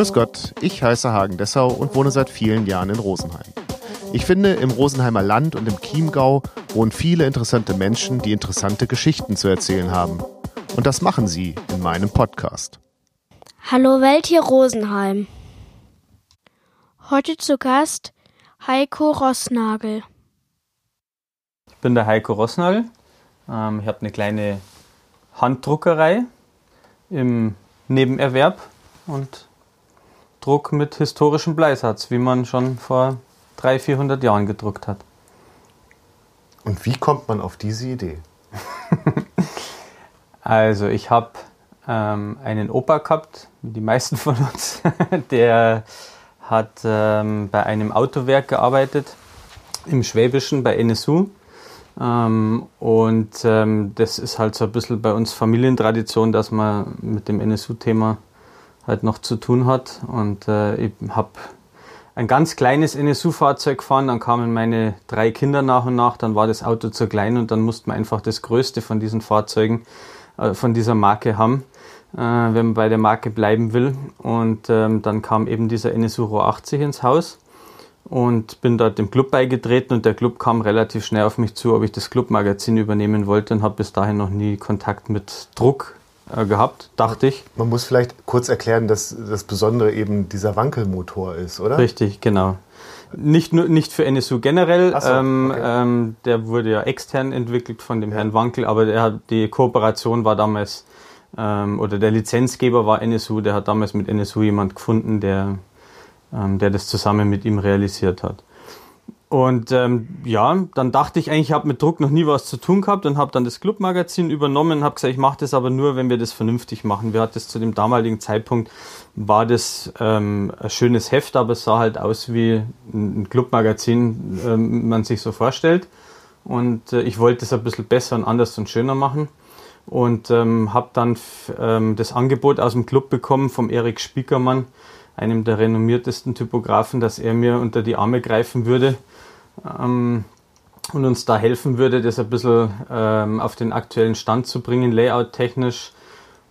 Grüß Gott, ich heiße Hagen Dessau und wohne seit vielen Jahren in Rosenheim. Ich finde, im Rosenheimer Land und im Chiemgau wohnen viele interessante Menschen, die interessante Geschichten zu erzählen haben. Und das machen sie in meinem Podcast. Hallo Welt hier Rosenheim. Heute zu Gast Heiko Rossnagel. Ich bin der Heiko Rossnagel. Ähm, ich habe eine kleine Handdruckerei im Nebenerwerb und Druck mit historischem Bleisatz, wie man schon vor 300, 400 Jahren gedruckt hat. Und wie kommt man auf diese Idee? also ich habe ähm, einen Opa gehabt, wie die meisten von uns, der hat ähm, bei einem Autowerk gearbeitet, im Schwäbischen bei NSU. Ähm, und ähm, das ist halt so ein bisschen bei uns Familientradition, dass man mit dem NSU-Thema halt noch zu tun hat. Und äh, ich habe ein ganz kleines NSU-Fahrzeug gefahren, dann kamen meine drei Kinder nach und nach, dann war das Auto zu klein und dann musste man einfach das Größte von diesen Fahrzeugen, äh, von dieser Marke haben, äh, wenn man bei der Marke bleiben will. Und ähm, dann kam eben dieser NSU RO 80 ins Haus und bin dort dem Club beigetreten und der Club kam relativ schnell auf mich zu, ob ich das Clubmagazin übernehmen wollte und habe bis dahin noch nie Kontakt mit Druck gehabt, dachte ich. Man muss vielleicht kurz erklären, dass das Besondere eben dieser Wankelmotor ist, oder? Richtig, genau. Nicht, nur, nicht für NSU generell, so, ähm, okay. ähm, der wurde ja extern entwickelt von dem ja. Herrn Wankel, aber der, die Kooperation war damals, ähm, oder der Lizenzgeber war NSU, der hat damals mit NSU jemand gefunden, der, ähm, der das zusammen mit ihm realisiert hat. Und ähm, ja, dann dachte ich eigentlich, ich habe mit Druck noch nie was zu tun gehabt und habe dann das Clubmagazin übernommen und habe gesagt, ich mache das aber nur, wenn wir das vernünftig machen. Wir hatten das zu dem damaligen Zeitpunkt, war das ähm, ein schönes Heft, aber es sah halt aus wie ein Clubmagazin, ähm, man sich so vorstellt. Und äh, ich wollte es ein bisschen besser und anders und schöner machen. Und ähm, habe dann ähm, das Angebot aus dem Club bekommen vom Erik Spiekermann, einem der renommiertesten Typografen, dass er mir unter die Arme greifen würde ähm, und uns da helfen würde, das ein bisschen ähm, auf den aktuellen Stand zu bringen, layout-technisch.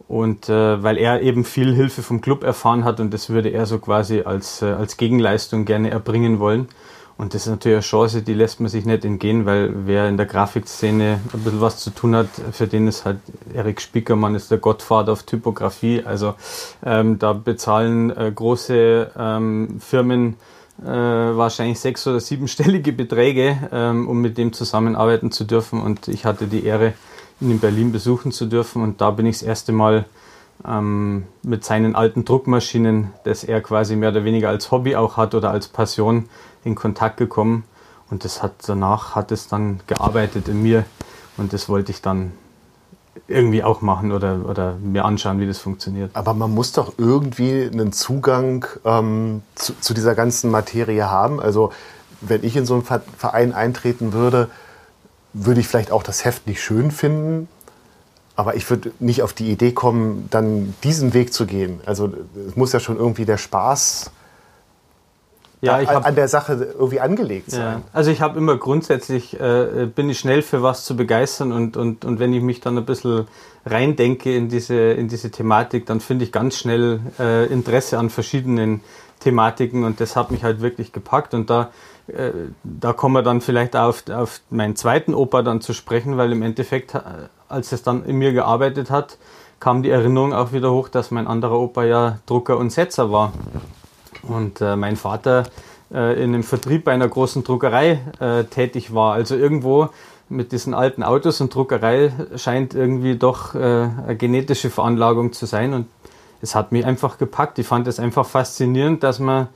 Und äh, weil er eben viel Hilfe vom Club erfahren hat und das würde er so quasi als, äh, als Gegenleistung gerne erbringen wollen. Und das ist natürlich eine Chance, die lässt man sich nicht entgehen, weil wer in der Grafikszene ein bisschen was zu tun hat, für den ist halt Erik Spiekermann ist der Gottvater auf Typografie. Also ähm, da bezahlen äh, große ähm, Firmen äh, wahrscheinlich sechs- oder siebenstellige Beträge, ähm, um mit dem zusammenarbeiten zu dürfen. Und ich hatte die Ehre, ihn in Berlin besuchen zu dürfen. Und da bin ich das erste Mal ähm, mit seinen alten Druckmaschinen, das er quasi mehr oder weniger als Hobby auch hat oder als Passion, in Kontakt gekommen. Und das hat danach hat es dann gearbeitet in mir. Und das wollte ich dann irgendwie auch machen oder, oder mir anschauen, wie das funktioniert. Aber man muss doch irgendwie einen Zugang ähm, zu, zu, dieser ganzen Materie haben. Also wenn ich in so einen Verein eintreten würde, würde ich vielleicht auch das Heft nicht schön finden. Aber ich würde nicht auf die Idee kommen, dann diesen Weg zu gehen. Also es muss ja schon irgendwie der Spaß ja, ich hab, an der Sache irgendwie angelegt sein. Ja. Also ich habe immer grundsätzlich, äh, bin ich schnell für was zu begeistern und, und, und wenn ich mich dann ein bisschen reindenke in diese, in diese Thematik, dann finde ich ganz schnell äh, Interesse an verschiedenen Thematiken und das hat mich halt wirklich gepackt und da, äh, da kommen wir dann vielleicht auf, auf meinen zweiten Opa dann zu sprechen, weil im Endeffekt, äh, als es dann in mir gearbeitet hat, kam die Erinnerung auch wieder hoch, dass mein anderer Opa ja Drucker und Setzer war. Und äh, mein Vater äh, in einem Vertrieb bei einer großen Druckerei äh, tätig war. Also irgendwo mit diesen alten Autos und Druckerei scheint irgendwie doch äh, eine genetische Veranlagung zu sein. Und es hat mich einfach gepackt. Ich fand es einfach faszinierend, dass man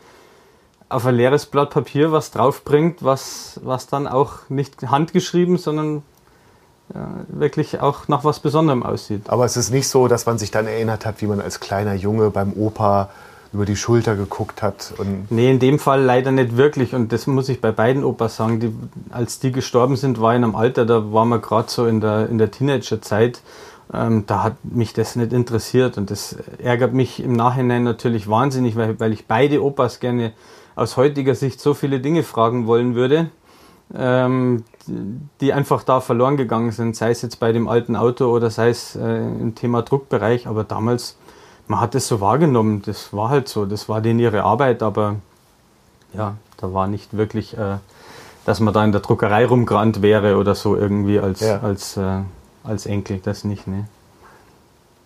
auf ein leeres Blatt Papier was draufbringt, was, was dann auch nicht handgeschrieben, sondern ja, wirklich auch nach was Besonderem aussieht. Aber es ist nicht so, dass man sich dann erinnert hat, wie man als kleiner Junge beim Opa über die Schulter geguckt hat. Und nee, in dem Fall leider nicht wirklich. Und das muss ich bei beiden Opas sagen. Die, als die gestorben sind, war in einem Alter, da waren wir gerade so in der, in der Teenagerzeit. Ähm, da hat mich das nicht interessiert. Und das ärgert mich im Nachhinein natürlich wahnsinnig, weil, weil ich beide Opas gerne aus heutiger Sicht so viele Dinge fragen wollen würde. Ähm, die einfach da verloren gegangen sind, sei es jetzt bei dem alten Auto oder sei es äh, im Thema Druckbereich, aber damals man hat das so wahrgenommen, das war halt so, das war denen ihre Arbeit, aber ja, da war nicht wirklich, äh, dass man da in der Druckerei rumgerannt wäre oder so irgendwie als, ja. als, äh, als Enkel, das nicht, ne.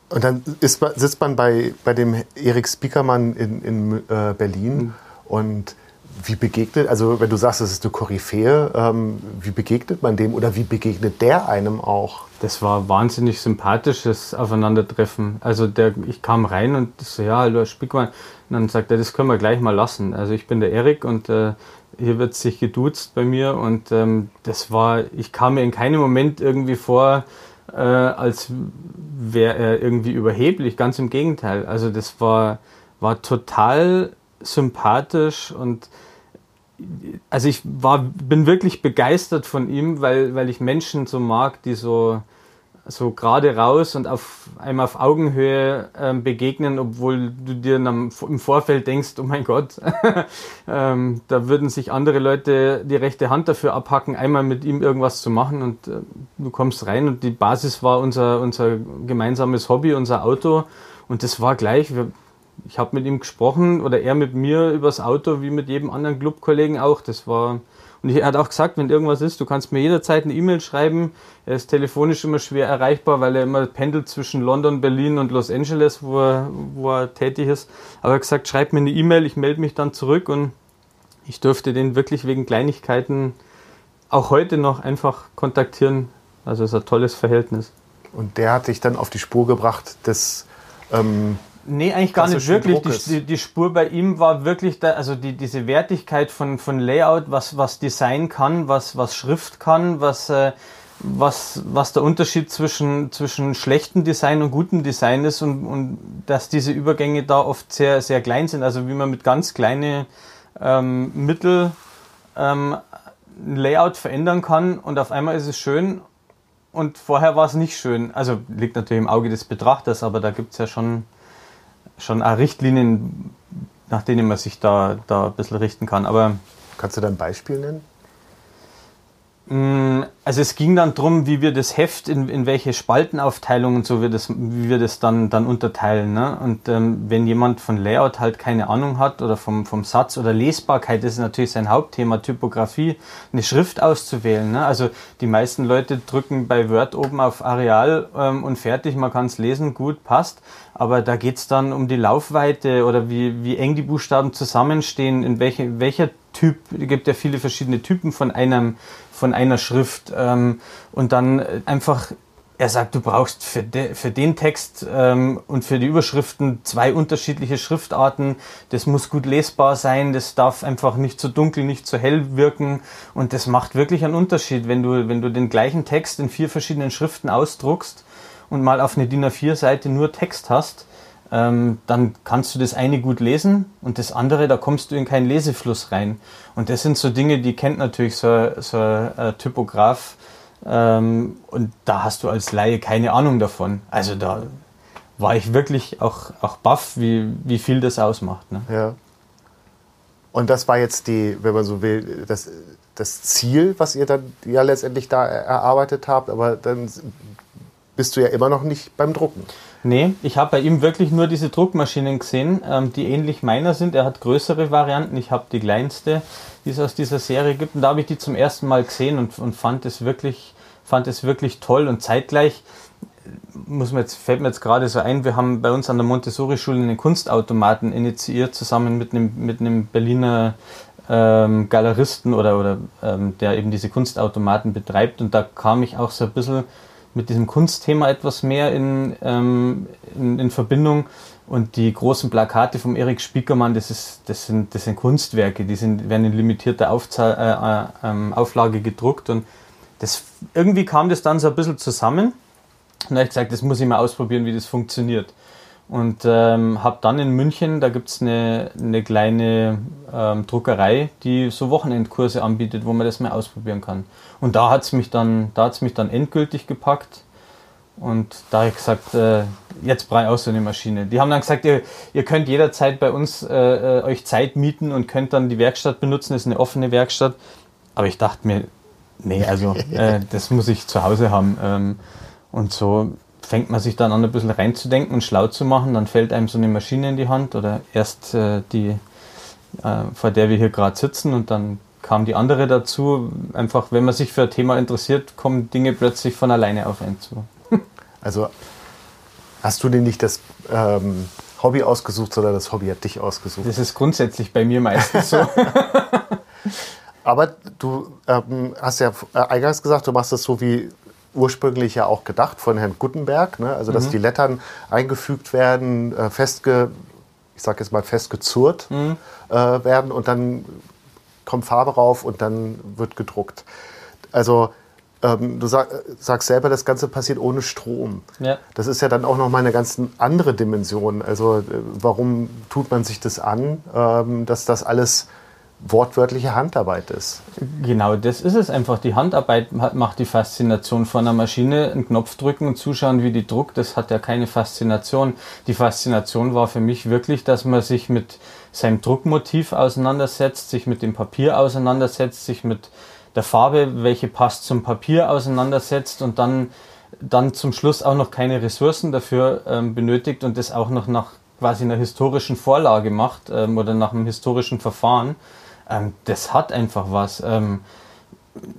Und dann ist, sitzt man bei, bei dem Erik Spiekermann in, in äh, Berlin mhm. und wie begegnet, also wenn du sagst, das ist eine Koryphäe, ähm, wie begegnet man dem oder wie begegnet der einem auch? Das war wahnsinnig sympathisches Aufeinandertreffen. Also der, ich kam rein und so, ja, hallo Spickmann. Und dann sagt er, das können wir gleich mal lassen. Also ich bin der Erik und äh, hier wird sich geduzt bei mir und ähm, das war, ich kam mir in keinem Moment irgendwie vor, äh, als wäre er irgendwie überheblich. Ganz im Gegenteil. Also das war, war total sympathisch und also ich war, bin wirklich begeistert von ihm, weil, weil ich Menschen so mag, die so, so gerade raus und auf einem auf Augenhöhe ähm, begegnen, obwohl du dir im Vorfeld denkst, oh mein Gott, ähm, da würden sich andere Leute die rechte Hand dafür abhacken, einmal mit ihm irgendwas zu machen und äh, du kommst rein und die Basis war unser, unser gemeinsames Hobby, unser Auto und das war gleich, wir, ich habe mit ihm gesprochen oder er mit mir übers Auto, wie mit jedem anderen Clubkollegen auch. Das war. Und er hat auch gesagt, wenn irgendwas ist, du kannst mir jederzeit eine E-Mail schreiben. Er ist telefonisch immer schwer erreichbar, weil er immer pendelt zwischen London, Berlin und Los Angeles, wo er, wo er tätig ist. Aber er hat gesagt, schreib mir eine E-Mail, ich melde mich dann zurück und ich dürfte den wirklich wegen Kleinigkeiten auch heute noch einfach kontaktieren. Also es ist ein tolles Verhältnis. Und der hat dich dann auf die Spur gebracht des ähm, Nee, eigentlich gar nicht wirklich. Die, die, Spur bei ihm war wirklich, da, also die, diese Wertigkeit von, von Layout, was, was Design kann, was, was Schrift kann, was, äh, was, was der Unterschied zwischen, zwischen schlechtem Design und gutem Design ist und, und dass diese Übergänge da oft sehr, sehr klein sind. Also wie man mit ganz kleinen ähm, Mittel ähm, ein Layout verändern kann und auf einmal ist es schön und vorher war es nicht schön. Also liegt natürlich im Auge des Betrachters, aber da gibt es ja schon schon auch Richtlinien, nach denen man sich da, da ein bisschen richten kann. Aber Kannst du da ein Beispiel nennen? Mm, also es ging dann darum, wie wir das Heft, in, in welche Spaltenaufteilungen so wir das, wie wir das dann, dann unterteilen. Ne? Und ähm, wenn jemand von Layout halt keine Ahnung hat oder vom, vom Satz oder Lesbarkeit, das ist natürlich sein Hauptthema, Typografie, eine Schrift auszuwählen. Ne? Also die meisten Leute drücken bei Word oben auf Areal ähm, und fertig, man kann es lesen, gut, passt. Aber da geht es dann um die Laufweite oder wie, wie eng die Buchstaben zusammenstehen, in welche, welcher Typ, es gibt ja viele verschiedene Typen von einem, von einer Schrift ähm, und dann einfach er sagt, du brauchst für, de, für den Text ähm, und für die Überschriften zwei unterschiedliche Schriftarten. Das muss gut lesbar sein, das darf einfach nicht zu dunkel, nicht zu hell wirken. Und das macht wirklich einen Unterschied, wenn du, wenn du den gleichen Text in vier verschiedenen Schriften ausdruckst und mal auf eine DIN A4-Seite nur Text hast ähm, dann kannst du das eine gut lesen und das andere, da kommst du in keinen Lesefluss rein. Und das sind so Dinge, die kennt natürlich so, so ein Typograf ähm, und da hast du als Laie keine Ahnung davon. Also da war ich wirklich auch, auch baff, wie, wie viel das ausmacht. Ne? Ja. Und das war jetzt die, wenn man so will, das, das Ziel, was ihr dann ja letztendlich da erarbeitet habt, aber dann bist du ja immer noch nicht beim Drucken. Nee, ich habe bei ihm wirklich nur diese Druckmaschinen gesehen, ähm, die ähnlich meiner sind. Er hat größere Varianten. Ich habe die kleinste, die es aus dieser Serie gibt. Und da habe ich die zum ersten Mal gesehen und, und fand, es wirklich, fand es wirklich toll. Und zeitgleich muss mir jetzt, fällt mir jetzt gerade so ein, wir haben bei uns an der Montessori-Schule einen Kunstautomaten initiiert, zusammen mit einem, mit einem Berliner ähm, Galeristen oder, oder ähm, der eben diese Kunstautomaten betreibt. Und da kam ich auch so ein bisschen mit diesem Kunstthema etwas mehr in, ähm, in, in, Verbindung. Und die großen Plakate vom Erik Spiekermann, das, ist, das, sind, das sind Kunstwerke, die sind, werden in limitierter Aufzahl, äh, äh, Auflage gedruckt. Und das, irgendwie kam das dann so ein bisschen zusammen. Und da habe ich gesagt, das muss ich mal ausprobieren, wie das funktioniert. Und ähm, habe dann in München, da gibt es eine, eine kleine ähm, Druckerei, die so Wochenendkurse anbietet, wo man das mal ausprobieren kann. Und da hat es mich, dann, mich dann endgültig gepackt. Und da habe ich gesagt, äh, jetzt brauche ich auch so eine Maschine. Die haben dann gesagt, ihr, ihr könnt jederzeit bei uns äh, äh, euch Zeit mieten und könnt dann die Werkstatt benutzen. Das ist eine offene Werkstatt. Aber ich dachte mir, nee, also äh, das muss ich zu Hause haben. Ähm, und so fängt man sich dann an, ein bisschen reinzudenken und schlau zu machen. Dann fällt einem so eine Maschine in die Hand oder erst äh, die, äh, vor der wir hier gerade sitzen und dann kam die andere dazu. Einfach, wenn man sich für ein Thema interessiert, kommen Dinge plötzlich von alleine auf einen zu. Also hast du dir nicht das ähm, Hobby ausgesucht, sondern das Hobby hat dich ausgesucht? Das ist grundsätzlich bei mir meistens so. Aber du ähm, hast ja äh, eingangs gesagt, du machst das so wie ursprünglich ja auch gedacht von Herrn Gutenberg, ne? also dass mhm. die Lettern eingefügt werden, äh, festge, ich sag jetzt mal festgezurrt mhm. äh, werden und dann kommt Farbe rauf und dann wird gedruckt. Also ähm, du sag, sagst selber, das Ganze passiert ohne Strom. Ja. Das ist ja dann auch nochmal eine ganz andere Dimension. Also äh, warum tut man sich das an, ähm, dass das alles wortwörtliche Handarbeit ist. Genau, das ist es einfach. Die Handarbeit macht die Faszination von einer Maschine. Einen Knopf drücken und zuschauen, wie die druckt, das hat ja keine Faszination. Die Faszination war für mich wirklich, dass man sich mit seinem Druckmotiv auseinandersetzt, sich mit dem Papier auseinandersetzt, sich mit der Farbe, welche passt zum Papier auseinandersetzt und dann, dann zum Schluss auch noch keine Ressourcen dafür ähm, benötigt und das auch noch nach quasi einer historischen Vorlage macht ähm, oder nach einem historischen Verfahren ähm, das hat einfach was. Ähm,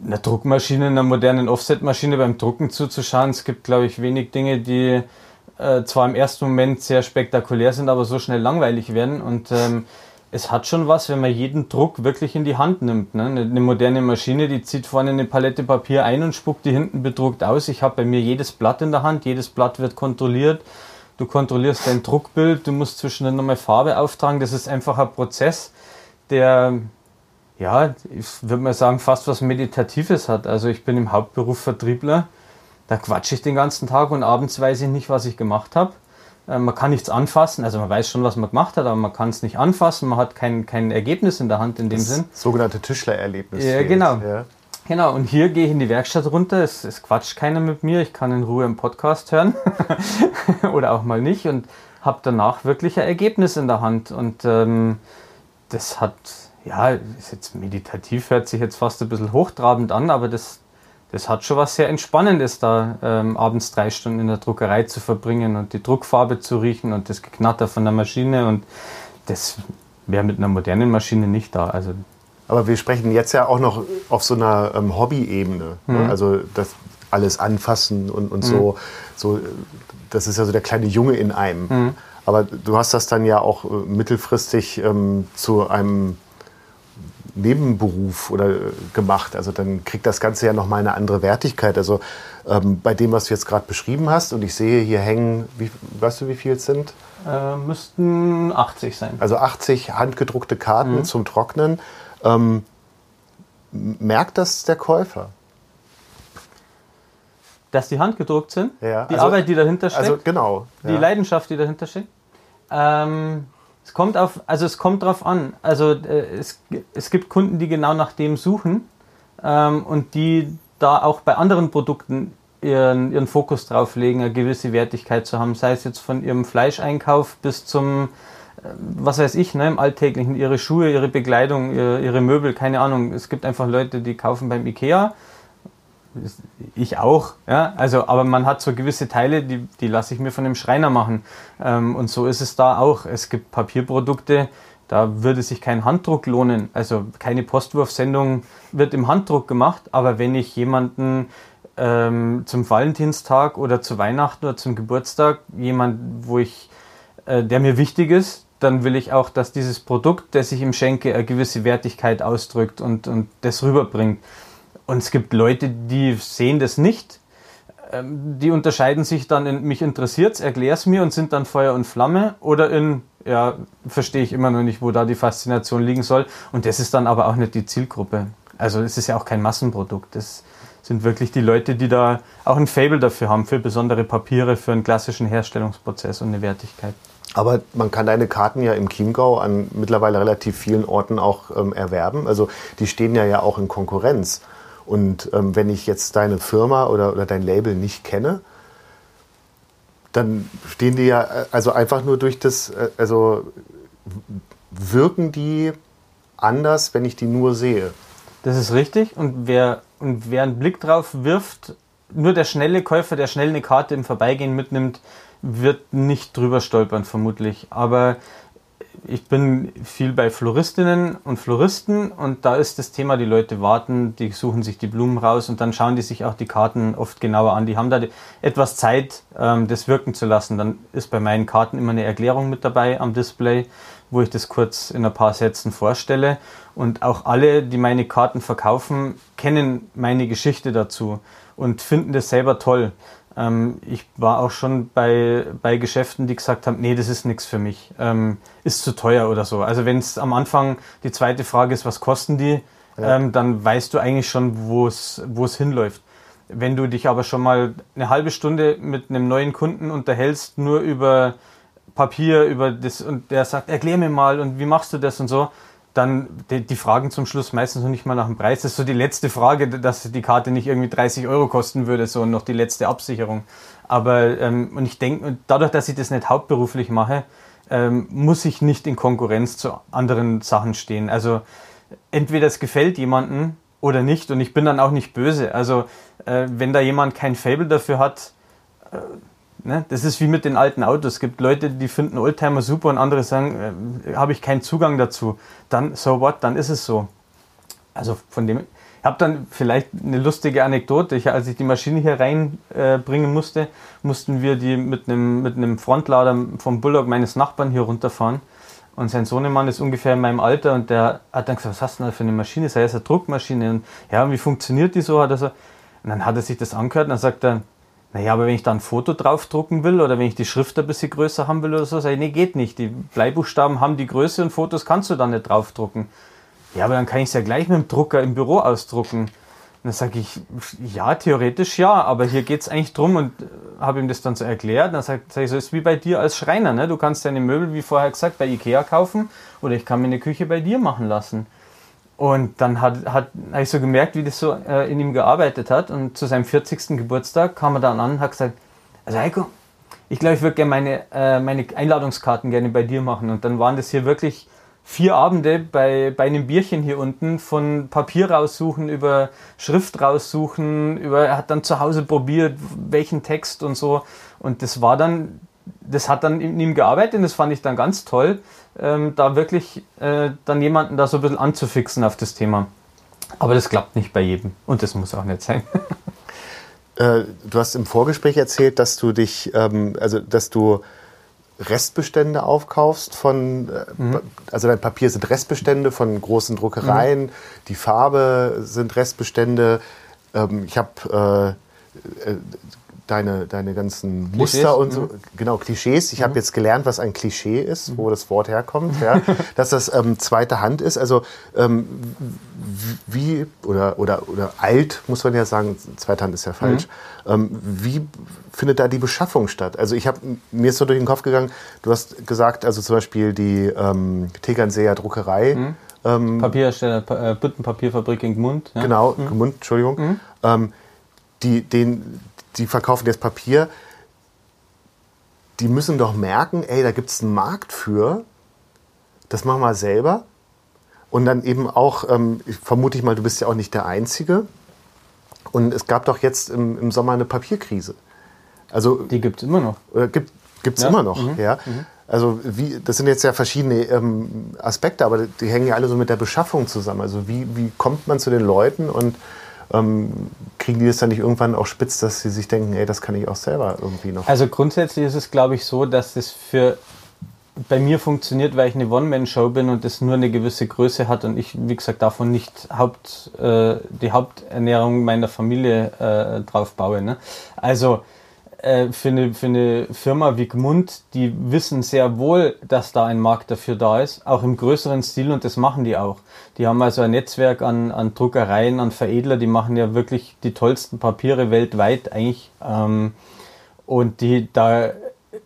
einer Druckmaschine, einer modernen Offsetmaschine beim Drucken zuzuschauen, es gibt, glaube ich, wenig Dinge, die äh, zwar im ersten Moment sehr spektakulär sind, aber so schnell langweilig werden. Und ähm, es hat schon was, wenn man jeden Druck wirklich in die Hand nimmt. Ne? Eine, moderne Maschine, die zieht vorne eine Palette Papier ein und spuckt die hinten bedruckt aus. Ich habe bei mir jedes Blatt in der Hand, jedes Blatt wird kontrolliert. Du kontrollierst dein Druckbild, du musst zwischendurch nochmal Farbe auftragen. Das ist einfach ein Prozess, der ja, ich würde mal sagen, fast was Meditatives hat. Also ich bin im Hauptberuf Vertriebler, da quatsche ich den ganzen Tag und abends weiß ich nicht, was ich gemacht habe. Äh, man kann nichts anfassen, also man weiß schon, was man gemacht hat, aber man kann es nicht anfassen, man hat kein, kein Ergebnis in der Hand in dem das Sinn. Sogenannte Tischlererlebnis. Ja, genau. Ja. Genau, und hier gehe ich in die Werkstatt runter, es, es quatscht keiner mit mir, ich kann in Ruhe einen Podcast hören oder auch mal nicht und habe danach wirklich ein Ergebnis in der Hand. Und ähm, das hat ja, ist jetzt meditativ, hört sich jetzt fast ein bisschen hochtrabend an, aber das, das hat schon was sehr Entspannendes, da ähm, abends drei Stunden in der Druckerei zu verbringen und die Druckfarbe zu riechen und das Geknatter von der Maschine und das wäre mit einer modernen Maschine nicht da. Also aber wir sprechen jetzt ja auch noch auf so einer ähm, Hobby-Ebene. Ne? Mhm. Also das alles anfassen und, und mhm. so, so. Das ist ja so der kleine Junge in einem. Mhm. Aber du hast das dann ja auch äh, mittelfristig ähm, zu einem Nebenberuf oder äh, gemacht. Also dann kriegt das Ganze ja nochmal eine andere Wertigkeit. Also ähm, bei dem, was du jetzt gerade beschrieben hast, und ich sehe, hier hängen, wie, weißt du, wie viel es sind? Äh, müssten 80 sein. Also 80 handgedruckte Karten mhm. zum Trocknen. Ähm, merkt das der Käufer? Dass die handgedruckt sind? Ja. Die also, Arbeit, die dahinter steckt? Also genau. Die ja. Leidenschaft, die dahinter steckt? Ähm, es kommt auf, also es kommt drauf an. Also äh, es, es gibt Kunden, die genau nach dem suchen ähm, und die da auch bei anderen Produkten ihren, ihren Fokus drauf legen, eine gewisse Wertigkeit zu haben, sei es jetzt von ihrem Fleischeinkauf bis zum, äh, was weiß ich, ne, im Alltäglichen, ihre Schuhe, ihre Bekleidung, ihre, ihre Möbel, keine Ahnung. Es gibt einfach Leute, die kaufen beim Ikea ich auch, ja, also, aber man hat so gewisse Teile, die, die lasse ich mir von dem Schreiner machen. Ähm, und so ist es da auch. Es gibt Papierprodukte, da würde sich kein Handdruck lohnen. Also keine Postwurfsendung wird im Handdruck gemacht, aber wenn ich jemanden ähm, zum Valentinstag oder zu Weihnachten oder zum Geburtstag, jemand, wo ich, äh, der mir wichtig ist, dann will ich auch, dass dieses Produkt, das ich ihm schenke, eine gewisse Wertigkeit ausdrückt und, und das rüberbringt. Und es gibt Leute, die sehen das nicht. Ähm, die unterscheiden sich dann in mich interessiert's, erklär's mir und sind dann Feuer und Flamme oder in ja, verstehe ich immer noch nicht, wo da die Faszination liegen soll. Und das ist dann aber auch nicht die Zielgruppe. Also es ist ja auch kein Massenprodukt. Das sind wirklich die Leute, die da auch ein Fable dafür haben, für besondere Papiere, für einen klassischen Herstellungsprozess und eine Wertigkeit. Aber man kann deine Karten ja im Chiemgau an mittlerweile relativ vielen Orten auch ähm, erwerben. Also die stehen ja ja auch in Konkurrenz. Und ähm, wenn ich jetzt deine Firma oder, oder dein Label nicht kenne, dann stehen die ja äh, also einfach nur durch das, äh, also wirken die anders, wenn ich die nur sehe. Das ist richtig. Und wer, und wer einen Blick drauf wirft, nur der schnelle Käufer, der schnell eine Karte im Vorbeigehen mitnimmt, wird nicht drüber stolpern, vermutlich. Aber ich bin viel bei Floristinnen und Floristen und da ist das Thema, die Leute warten, die suchen sich die Blumen raus und dann schauen die sich auch die Karten oft genauer an. Die haben da etwas Zeit, ähm, das wirken zu lassen. Dann ist bei meinen Karten immer eine Erklärung mit dabei am Display, wo ich das kurz in ein paar Sätzen vorstelle. Und auch alle, die meine Karten verkaufen, kennen meine Geschichte dazu und finden das selber toll. Ähm, ich war auch schon bei, bei Geschäften, die gesagt haben, nee, das ist nichts für mich, ähm, ist zu teuer oder so. Also wenn es am Anfang die zweite Frage ist, was kosten die, ja. ähm, dann weißt du eigentlich schon, wo es hinläuft. Wenn du dich aber schon mal eine halbe Stunde mit einem neuen Kunden unterhältst, nur über Papier, über das, und der sagt, erklär mir mal und wie machst du das und so, dann die, die, Fragen zum Schluss meistens noch nicht mal nach dem Preis. Das ist so die letzte Frage, dass die Karte nicht irgendwie 30 Euro kosten würde, so noch die letzte Absicherung. Aber ähm, und ich denke, dadurch, dass ich das nicht hauptberuflich mache, ähm, muss ich nicht in Konkurrenz zu anderen Sachen stehen. Also entweder es gefällt jemandem oder nicht und ich bin dann auch nicht böse. Also äh, wenn da jemand kein Fable dafür hat, äh, Ne? Das ist wie mit den alten Autos. Es gibt Leute, die finden Oldtimer super und andere sagen, äh, habe ich keinen Zugang dazu. Dann, so what, dann ist es so. Also von dem, ich habe dann vielleicht eine lustige Anekdote. Ich, als ich die Maschine hier reinbringen äh, musste, mussten wir die mit einem, mit einem Frontlader vom Bullock meines Nachbarn hier runterfahren. Und sein Sohnemann ist ungefähr in meinem Alter und der hat dann gesagt, was hast du denn da für eine Maschine? Sei es eine Druckmaschine. Und ja, wie funktioniert die so? Hat er so. Und dann hat er sich das angehört und dann sagt er, naja, aber wenn ich da ein Foto draufdrucken will oder wenn ich die Schrift ein bisschen größer haben will oder so, sage ich, nee, geht nicht. Die Bleibuchstaben haben die Größe und Fotos kannst du dann nicht draufdrucken. Ja, aber dann kann ich es ja gleich mit dem Drucker im Büro ausdrucken. Und dann sage ich, ja, theoretisch ja, aber hier geht es eigentlich drum und äh, habe ihm das dann so erklärt. Dann sage sag ich so, ist wie bei dir als Schreiner. Ne? Du kannst deine Möbel, wie vorher gesagt, bei Ikea kaufen oder ich kann mir eine Küche bei dir machen lassen. Und dann hat, hat, habe ich so gemerkt, wie das so äh, in ihm gearbeitet hat. Und zu seinem 40. Geburtstag kam er dann an und hat gesagt, also Heiko, ich glaube, ich würde gerne meine, äh, meine Einladungskarten gerne bei dir machen. Und dann waren das hier wirklich vier Abende bei, bei einem Bierchen hier unten von Papier raussuchen, über Schrift raussuchen, über, er hat dann zu Hause probiert, welchen Text und so. Und das war dann, das hat dann in ihm gearbeitet und das fand ich dann ganz toll ähm, da wirklich äh, dann jemanden da so ein bisschen anzufixen auf das Thema. Aber das klappt nicht bei jedem und das muss auch nicht sein. äh, du hast im Vorgespräch erzählt, dass du dich, ähm, also dass du Restbestände aufkaufst von, äh, mhm. also dein Papier sind Restbestände von großen Druckereien, mhm. die Farbe sind Restbestände. Ähm, ich habe äh, äh deine, deine ganzen Klischees, Muster und so, mhm. genau, Klischees. Ich mhm. habe jetzt gelernt, was ein Klischee ist, wo das Wort herkommt, ja, dass das ähm, zweite Hand ist. Also ähm, wie, oder, oder, oder alt, muss man ja sagen, zweite Hand ist ja falsch. Mhm. Ähm, wie findet da die Beschaffung statt? Also ich habe, mir ist so durch den Kopf gegangen, du hast gesagt, also zum Beispiel die ähm, Tegernseer Druckerei, mhm. Ähm, Papierhersteller, äh, Büttenpapierfabrik in Gmund. Ja? Genau, mhm. Gmund, Entschuldigung. Mhm. Ähm, die, den, die verkaufen jetzt Papier, die müssen doch merken, ey, da gibt es einen Markt für, das machen wir selber. Und dann eben auch, ähm, vermute ich mal, du bist ja auch nicht der Einzige. Und es gab doch jetzt im, im Sommer eine Papierkrise. Also, die gibt es immer noch. Oder gibt es ja. immer noch, mhm. ja. Mhm. Also wie, das sind jetzt ja verschiedene ähm, Aspekte, aber die hängen ja alle so mit der Beschaffung zusammen. Also wie, wie kommt man zu den Leuten und ähm, kriegen die das dann nicht irgendwann auch spitz, dass sie sich denken, ey, das kann ich auch selber irgendwie noch? Also grundsätzlich ist es, glaube ich, so, dass das für bei mir funktioniert, weil ich eine One-Man-Show bin und das nur eine gewisse Größe hat und ich, wie gesagt, davon nicht Haupt, äh, die Haupternährung meiner Familie äh, drauf baue. Ne? Also äh, für, eine, für eine Firma wie Gmund, die wissen sehr wohl, dass da ein Markt dafür da ist, auch im größeren Stil und das machen die auch. Die haben also ein Netzwerk an, an Druckereien, an Veredler, die machen ja wirklich die tollsten Papiere weltweit eigentlich. Ähm, und die, da,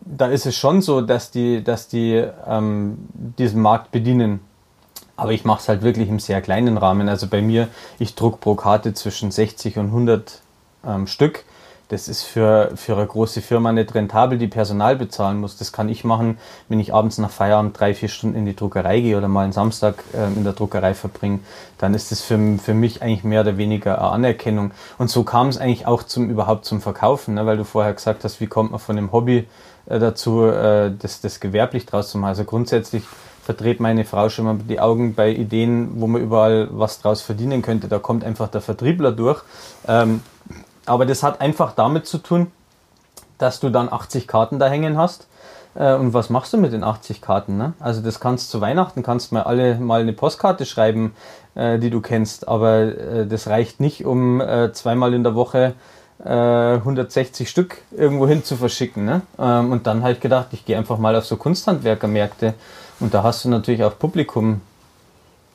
da ist es schon so, dass die, dass die ähm, diesen Markt bedienen. Aber ich mache es halt wirklich im sehr kleinen Rahmen. Also bei mir, ich druck pro Karte zwischen 60 und 100 ähm, Stück das ist für, für eine große Firma nicht rentabel, die Personal bezahlen muss. Das kann ich machen, wenn ich abends nach Feierabend drei, vier Stunden in die Druckerei gehe oder mal einen Samstag äh, in der Druckerei verbringe. Dann ist das für, für mich eigentlich mehr oder weniger eine Anerkennung. Und so kam es eigentlich auch zum überhaupt zum Verkaufen, ne? weil du vorher gesagt hast, wie kommt man von dem Hobby äh, dazu, äh, das, das gewerblich draus zu machen. Also grundsätzlich verdreht meine Frau schon mal die Augen bei Ideen, wo man überall was draus verdienen könnte. Da kommt einfach der Vertriebler durch. Ähm, aber das hat einfach damit zu tun, dass du dann 80 Karten da hängen hast. Äh, und was machst du mit den 80 Karten? Ne? Also das kannst zu Weihnachten, kannst mal alle mal eine Postkarte schreiben, äh, die du kennst. Aber äh, das reicht nicht, um äh, zweimal in der Woche 160 äh, Stück irgendwo hin zu verschicken. Ne? Ähm, und dann habe ich gedacht, ich gehe einfach mal auf so Kunsthandwerkermärkte. Und da hast du natürlich auch Publikum,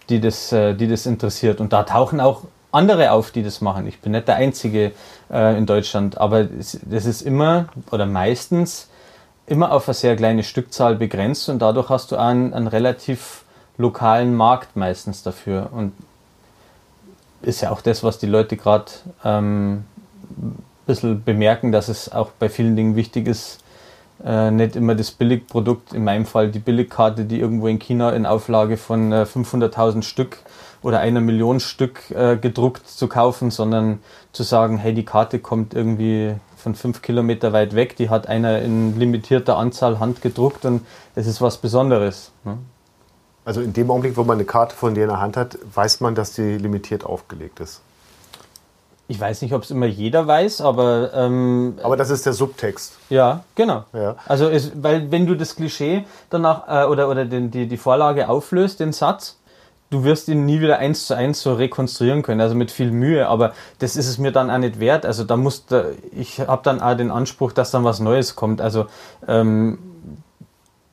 die das, äh, die das interessiert. Und da tauchen auch andere auf, die das machen. Ich bin nicht der Einzige äh, in Deutschland, aber das ist immer oder meistens immer auf eine sehr kleine Stückzahl begrenzt und dadurch hast du einen, einen relativ lokalen Markt meistens dafür. Und ist ja auch das, was die Leute gerade ähm, ein bisschen bemerken, dass es auch bei vielen Dingen wichtig ist, äh, nicht immer das Billigprodukt, in meinem Fall die Billigkarte, die irgendwo in China in Auflage von äh, 500.000 Stück oder einer Million Stück äh, gedruckt zu kaufen, sondern zu sagen, hey, die Karte kommt irgendwie von fünf Kilometer weit weg, die hat einer in limitierter Anzahl handgedruckt und es ist was Besonderes. Ne? Also in dem Augenblick, wo man eine Karte von dir in der Hand hat, weiß man, dass die limitiert aufgelegt ist. Ich weiß nicht, ob es immer jeder weiß, aber. Ähm, aber das ist der Subtext. Ja, genau. Ja. Also, es, weil wenn du das Klischee danach äh, oder, oder den, die, die Vorlage auflöst, den Satz, du wirst ihn nie wieder eins zu eins so rekonstruieren können, also mit viel Mühe, aber das ist es mir dann auch nicht wert. Also da muss ich habe dann auch den Anspruch, dass dann was Neues kommt. Also ähm,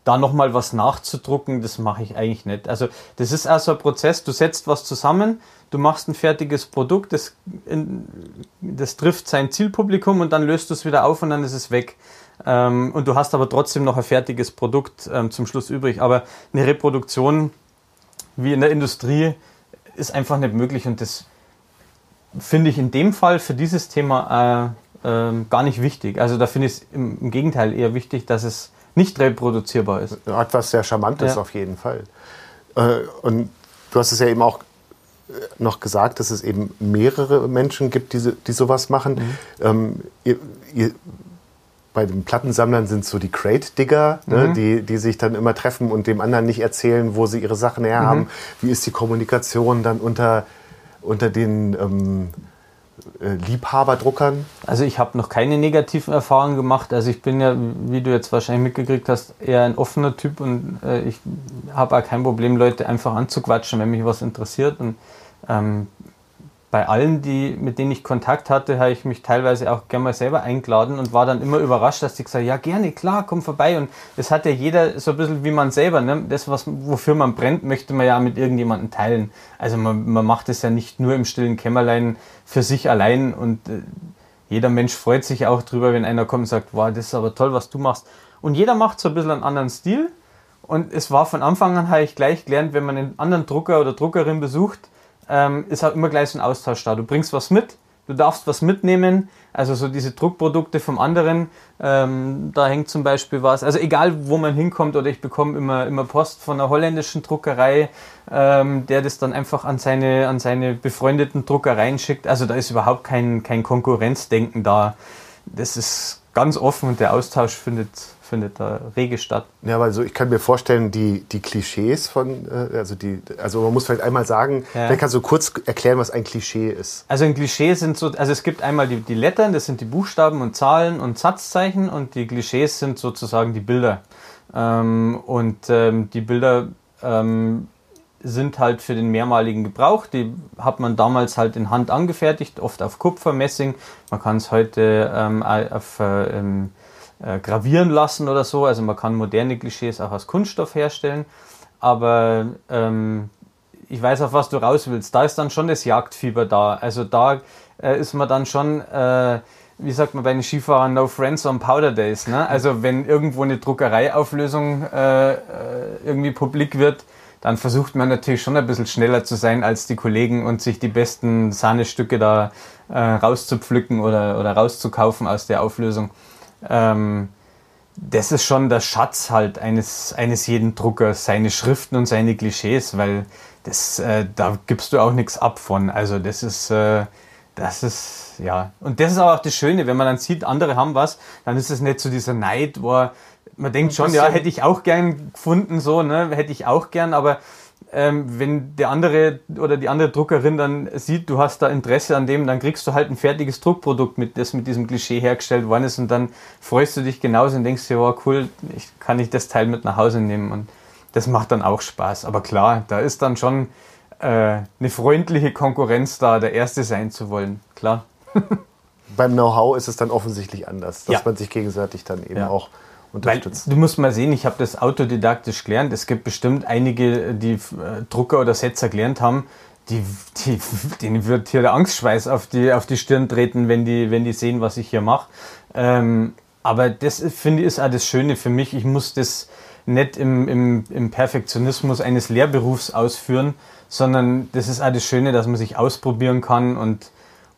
da nochmal was nachzudrucken, das mache ich eigentlich nicht. Also das ist also ein Prozess, du setzt was zusammen, du machst ein fertiges Produkt, das, das trifft sein Zielpublikum und dann löst du es wieder auf und dann ist es weg. Ähm, und du hast aber trotzdem noch ein fertiges Produkt ähm, zum Schluss übrig. Aber eine Reproduktion wie in der Industrie ist einfach nicht möglich und das finde ich in dem Fall für dieses Thema äh, äh, gar nicht wichtig. Also da finde ich es im, im, Gegenteil eher wichtig, dass es nicht reproduzierbar ist. Hat was sehr Charmantes ja. auf jeden Fall. Äh, und du hast es ja eben auch äh, noch gesagt, dass es eben mehrere Menschen gibt, die, die sowas machen. Mhm. Ähm, ihr, ihr bei den Plattensammlern sind so die Crate-Digger, ne, mhm. die, die sich dann immer treffen und dem anderen nicht erzählen, wo sie ihre Sachen her haben. Mhm. Wie ist die Kommunikation dann unter, unter den ähm, äh, Liebhaberdruckern? Also ich habe noch keine negativen Erfahrungen gemacht. Also ich bin ja, wie du jetzt wahrscheinlich mitgekriegt hast, eher ein offener Typ und äh, ich habe auch kein Problem, Leute einfach anzuquatschen, wenn mich was interessiert. Und ähm, bei allen, die, mit denen ich Kontakt hatte, habe ich mich teilweise auch gerne mal selber eingeladen und war dann immer überrascht, dass die gesagt haben, ja gerne, klar, komm vorbei. Und das hat ja jeder so ein bisschen wie man selber. Ne? Das, was, wofür man brennt, möchte man ja mit irgendjemandem teilen. Also man, man macht es ja nicht nur im stillen Kämmerlein für sich allein und äh, jeder Mensch freut sich auch drüber, wenn einer kommt und sagt, wow, das ist aber toll, was du machst. Und jeder macht so ein bisschen einen anderen Stil. Und es war von Anfang an, habe ich gleich gelernt, wenn man einen anderen Drucker oder Druckerin besucht, ähm, ist halt immer gleich so ein Austausch da. Du bringst was mit, du darfst was mitnehmen. Also so diese Druckprodukte vom anderen, ähm, da hängt zum Beispiel was. Also egal, wo man hinkommt oder ich bekomme immer, immer Post von einer holländischen Druckerei, ähm, der das dann einfach an seine, an seine befreundeten Druckereien schickt. Also da ist überhaupt kein, kein Konkurrenzdenken da. Das ist ganz offen und der Austausch findet findet da rege statt. Ja, also ich kann mir vorstellen, die, die Klischees von, äh, also die, also man muss vielleicht einmal sagen, ja. vielleicht kannst du kurz erklären, was ein Klischee ist. Also ein Klischee sind so, also es gibt einmal die, die Lettern, das sind die Buchstaben und Zahlen und Satzzeichen und die Klischees sind sozusagen die Bilder. Ähm, und ähm, die Bilder ähm, sind halt für den mehrmaligen Gebrauch. Die hat man damals halt in Hand angefertigt, oft auf Kupfer, Messing. Man kann es heute ähm, auf äh, ähm, äh, gravieren lassen oder so. Also man kann moderne Klischees auch aus Kunststoff herstellen. Aber ähm, ich weiß, auf was du raus willst. Da ist dann schon das Jagdfieber da. Also da äh, ist man dann schon, äh, wie sagt man bei den Skifahrern, no friends on powder days. Ne? Also wenn irgendwo eine Druckereiauflösung äh, äh irgendwie publik wird, dann versucht man natürlich schon ein bisschen schneller zu sein als die Kollegen und sich die besten Sahnestücke da äh, rauszupflücken oder, oder rauszukaufen aus der Auflösung. Ähm, das ist schon der Schatz halt eines, eines jeden Druckers, seine Schriften und seine Klischees, weil das, äh, da gibst du auch nichts ab von. Also das ist, äh, das ist, ja. Und das ist aber auch das Schöne, wenn man dann sieht, andere haben was, dann ist es nicht so dieser Neid, wo man denkt schon, ja, hätte ich auch gern gefunden, so, ne, hätte ich auch gern, aber ähm, wenn der andere oder die andere Druckerin dann sieht, du hast da Interesse an dem, dann kriegst du halt ein fertiges Druckprodukt, mit, das mit diesem Klischee hergestellt worden ist und dann freust du dich genauso und denkst dir, wow, cool, ich, kann ich das Teil mit nach Hause nehmen und das macht dann auch Spaß. Aber klar, da ist dann schon äh, eine freundliche Konkurrenz da, der Erste sein zu wollen, klar. Beim Know-how ist es dann offensichtlich anders, dass ja. man sich gegenseitig dann eben ja. auch unterstützt. Weil, du musst mal sehen, ich habe das autodidaktisch gelernt. Es gibt bestimmt einige, die äh, Drucker oder Setzer gelernt haben, die, die, denen wird hier der Angstschweiß auf die, auf die Stirn treten, wenn die, wenn die sehen, was ich hier mache. Ähm, aber das finde ich ist auch das Schöne für mich. Ich muss das nicht im, im, im Perfektionismus eines Lehrberufs ausführen, sondern das ist auch das Schöne, dass man sich ausprobieren kann und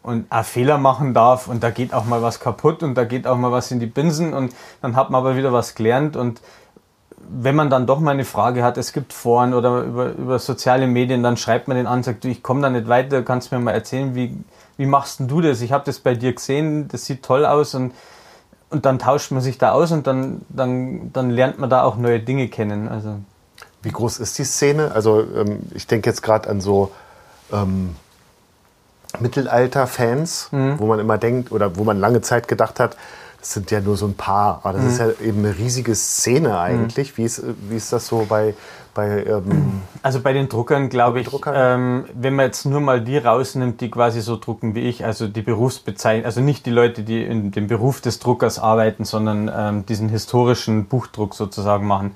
und auch Fehler machen darf und da geht auch mal was kaputt und da geht auch mal was in die Binsen und dann hat man aber wieder was gelernt und wenn man dann doch mal eine Frage hat, es gibt Foren oder über, über soziale Medien, dann schreibt man den an, sagt du, ich komme da nicht weiter, kannst mir mal erzählen, wie, wie machst du das? Ich habe das bei dir gesehen, das sieht toll aus und, und dann tauscht man sich da aus und dann, dann, dann lernt man da auch neue Dinge kennen. Also. Wie groß ist die Szene? Also ähm, ich denke jetzt gerade an so ähm, Mittelalter-Fans, mhm. wo man immer denkt oder wo man lange Zeit gedacht hat, das sind ja nur so ein paar. Aber das mhm. ist ja eben eine riesige Szene eigentlich. Mhm. Wie, ist, wie ist das so bei. bei ähm also bei den Druckern glaube ich, ähm, wenn man jetzt nur mal die rausnimmt, die quasi so drucken wie ich, also die Berufsbezeichnung, also nicht die Leute, die in dem Beruf des Druckers arbeiten, sondern ähm, diesen historischen Buchdruck sozusagen machen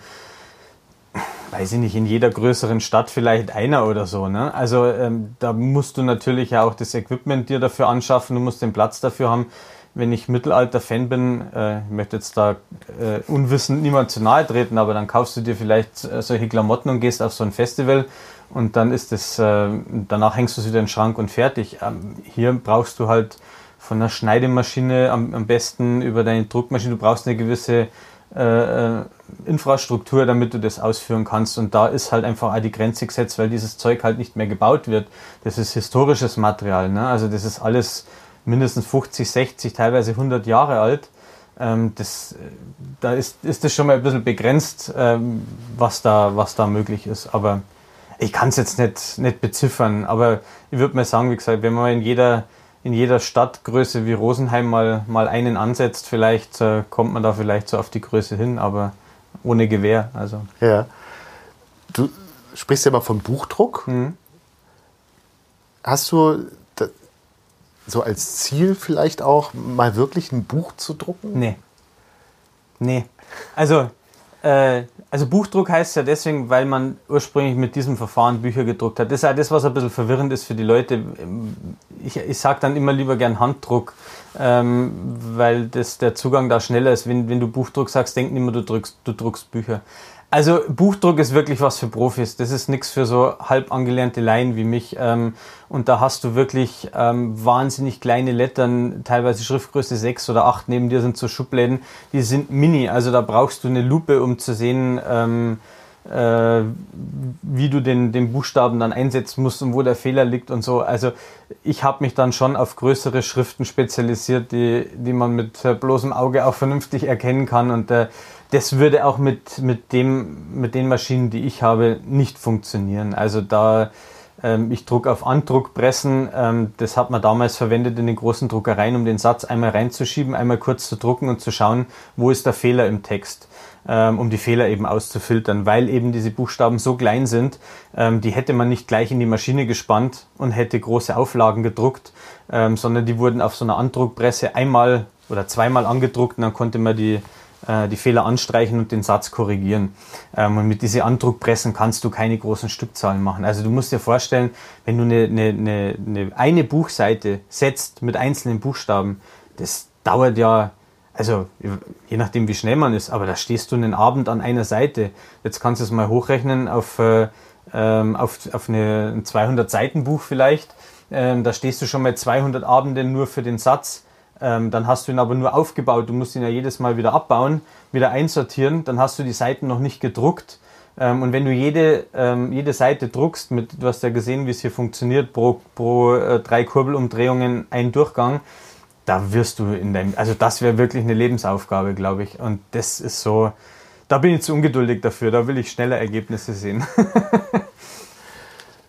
weiß ich nicht, in jeder größeren Stadt vielleicht einer oder so. Ne? Also ähm, da musst du natürlich ja auch das Equipment dir dafür anschaffen, du musst den Platz dafür haben. Wenn ich Mittelalter-Fan bin, äh, ich möchte jetzt da äh, unwissend niemand zu nahe treten, aber dann kaufst du dir vielleicht äh, solche Klamotten und gehst auf so ein Festival und dann ist es, äh, danach hängst du sie in den Schrank und fertig. Ähm, hier brauchst du halt von der Schneidemaschine am, am besten über deine Druckmaschine, du brauchst eine gewisse äh, äh, Infrastruktur, damit du das ausführen kannst. Und da ist halt einfach auch die Grenze gesetzt, weil dieses Zeug halt nicht mehr gebaut wird. Das ist historisches Material. Ne? Also das ist alles mindestens 50, 60, teilweise 100 Jahre alt. Ähm, das, da ist, ist das schon mal ein bisschen begrenzt, ähm, was, da, was da möglich ist. Aber ich kann es jetzt nicht, nicht beziffern. Aber ich würde mal sagen, wie gesagt, wenn man in jeder in jeder Stadtgröße wie Rosenheim mal, mal einen ansetzt, vielleicht äh, kommt man da vielleicht so auf die Größe hin, aber ohne Gewehr. Also. Ja. Du sprichst ja mal von Buchdruck. Mhm. Hast du so als Ziel vielleicht auch mal wirklich ein Buch zu drucken? Nee. Nee. Also äh, also Buchdruck heißt ja deswegen, weil man ursprünglich mit diesem Verfahren Bücher gedruckt hat. Das ist ja das, was ein bisschen verwirrend ist für die Leute. Ich, ich sage dann immer lieber gern Handdruck, ähm, weil das, der Zugang da schneller ist. Wenn, wenn du Buchdruck sagst, denken immer, du, du druckst Bücher. Also Buchdruck ist wirklich was für Profis. Das ist nichts für so halb angelernte Laien wie mich. Ähm, und da hast du wirklich ähm, wahnsinnig kleine Lettern, teilweise Schriftgröße 6 oder 8. Neben dir sind so Schubläden, die sind mini. Also da brauchst du eine Lupe, um zu sehen, ähm, äh, wie du den, den Buchstaben dann einsetzen musst und wo der Fehler liegt und so. Also ich habe mich dann schon auf größere Schriften spezialisiert, die, die man mit bloßem Auge auch vernünftig erkennen kann. Und äh, das würde auch mit, mit, dem, mit den Maschinen, die ich habe, nicht funktionieren. Also da, ähm, ich druck auf Andruckpressen, ähm, das hat man damals verwendet in den großen Druckereien, um den Satz einmal reinzuschieben, einmal kurz zu drucken und zu schauen, wo ist der Fehler im Text, ähm, um die Fehler eben auszufiltern, weil eben diese Buchstaben so klein sind, ähm, die hätte man nicht gleich in die Maschine gespannt und hätte große Auflagen gedruckt, ähm, sondern die wurden auf so einer Andruckpresse einmal oder zweimal angedruckt und dann konnte man die äh, die Fehler anstreichen und den Satz korrigieren. Ähm, und mit diesen Andruckpressen kannst du keine großen Stückzahlen machen. Also du musst dir vorstellen, wenn du eine, eine, eine, eine Buchseite setzt mit einzelnen Buchstaben, das dauert ja also je nachdem, wie schnell man ist, aber da stehst du einen Abend an einer Seite. Jetzt kannst du es mal hochrechnen auf, äh, ähm, auf, auf eine, ein 200-Seiten-Buch vielleicht. Ähm, da stehst du schon mal 200 Abende nur für den Satz. Ähm, dann hast du ihn aber nur aufgebaut. Du musst ihn ja jedes Mal wieder abbauen, wieder einsortieren. Dann hast du die Seiten noch nicht gedruckt. Ähm, und wenn du jede, ähm, jede Seite druckst, mit, du hast ja gesehen, wie es hier funktioniert, pro, pro äh, drei Kurbelumdrehungen ein Durchgang, da wirst du in deinem, also das wäre wirklich eine Lebensaufgabe, glaube ich. Und das ist so, da bin ich zu ungeduldig dafür, da will ich schneller Ergebnisse sehen.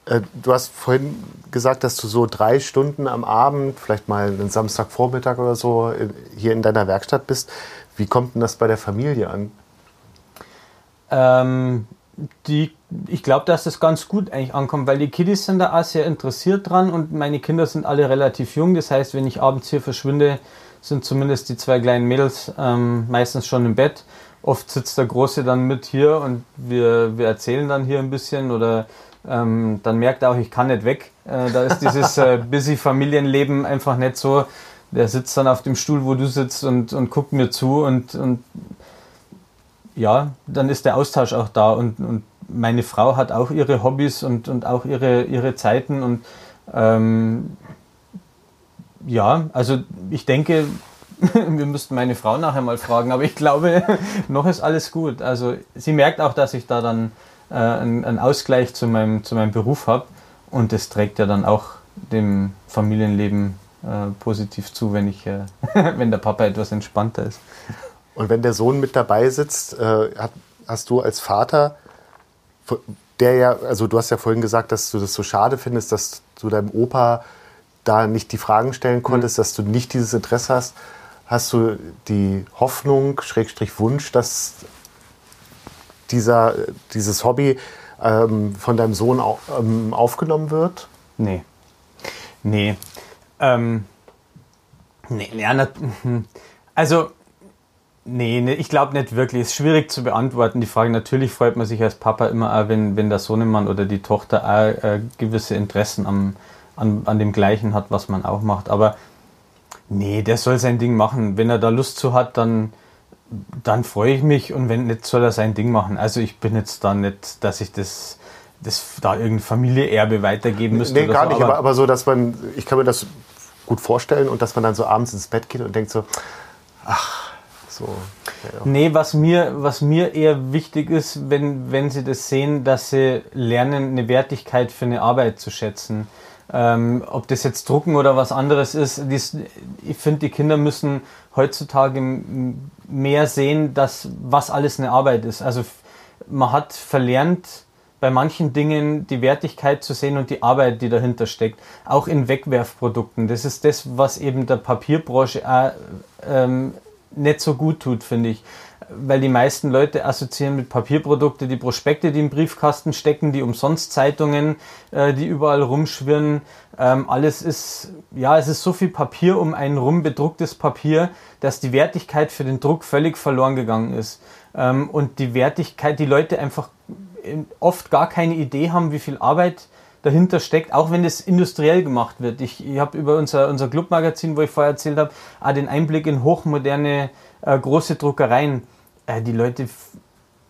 Äh, du hast vorhin gesagt, dass du so drei Stunden am Abend, vielleicht mal einen Samstagvormittag oder so, hier in deiner Werkstatt bist. Wie kommt denn das bei der Familie an? Ähm, die, ich glaube, dass das ganz gut eigentlich ankommt, weil die Kiddies sind da auch sehr interessiert dran und meine Kinder sind alle relativ jung. Das heißt, wenn ich abends hier verschwinde, sind zumindest die zwei kleinen Mädels ähm, meistens schon im Bett. Oft sitzt der Große dann mit hier und wir, wir erzählen dann hier ein bisschen oder ähm, dann merkt er auch, ich kann nicht weg. Äh, da ist dieses äh, busy Familienleben einfach nicht so. Der sitzt dann auf dem Stuhl, wo du sitzt und, und guckt mir zu und, und ja, dann ist der Austausch auch da und, und meine Frau hat auch ihre Hobbys und, und auch ihre, ihre Zeiten und ähm, ja, also ich denke, wir müssten meine Frau nachher mal fragen, aber ich glaube, noch ist alles gut. Also sie merkt auch, dass ich da dann äh, einen, einen, Ausgleich zu meinem, zu meinem Beruf habe und das trägt ja dann auch dem Familienleben äh, positiv zu, wenn, ich, äh, wenn der Papa etwas entspannter ist. Und wenn der Sohn mit dabei sitzt, äh, hast du als Vater, der ja, also du hast ja vorhin gesagt, dass du das so schade findest, dass du deinem Opa da nicht die Fragen stellen konntest, mhm. dass du nicht dieses Interesse hast. Hast du die Hoffnung, Schrägstrich Wunsch, dass dieser, dieses Hobby ähm, von deinem Sohn au ähm, aufgenommen wird? Nee. Nee. Ähm, nee, ja, also Nee, nee ich glaube nicht wirklich. Es ist schwierig zu beantworten, die Frage. Natürlich freut man sich als Papa immer auch, wenn, wenn der Sohnemann oder die Tochter auch äh, gewisse Interessen am, an, an dem Gleichen hat, was man auch macht. Aber nee, der soll sein Ding machen. Wenn er da Lust zu hat, dann, dann freue ich mich. Und wenn nicht, soll er sein Ding machen. Also ich bin jetzt da nicht, dass ich das, das da irgendein Familieerbe weitergeben müsste. Nee, gar so. nicht. Aber, aber so, dass man, ich kann mir das gut vorstellen und dass man dann so abends ins Bett geht und denkt so, ach, so. Ja. Nee, was mir, was mir eher wichtig ist, wenn, wenn sie das sehen, dass sie lernen, eine Wertigkeit für eine Arbeit zu schätzen. Ähm, ob das jetzt Drucken oder was anderes ist, dies, ich finde, die Kinder müssen heutzutage mehr sehen, dass was alles eine Arbeit ist. Also man hat verlernt, bei manchen Dingen die Wertigkeit zu sehen und die Arbeit, die dahinter steckt. Auch in Wegwerfprodukten. Das ist das, was eben der Papierbranche auch, ähm, nicht so gut tut, finde ich. Weil die meisten Leute assoziieren mit Papierprodukte die Prospekte, die im Briefkasten stecken, die Umsonstzeitungen, äh, die überall rumschwirren. Ähm, alles ist, ja, es ist so viel Papier um einen rum, bedrucktes Papier, dass die Wertigkeit für den Druck völlig verloren gegangen ist. Ähm, und die Wertigkeit, die Leute einfach oft gar keine Idee haben, wie viel Arbeit dahinter steckt, auch wenn das industriell gemacht wird. Ich, ich habe über unser, unser Clubmagazin, wo ich vorher erzählt habe, auch den Einblick in hochmoderne äh, große Druckereien. Äh, die Leute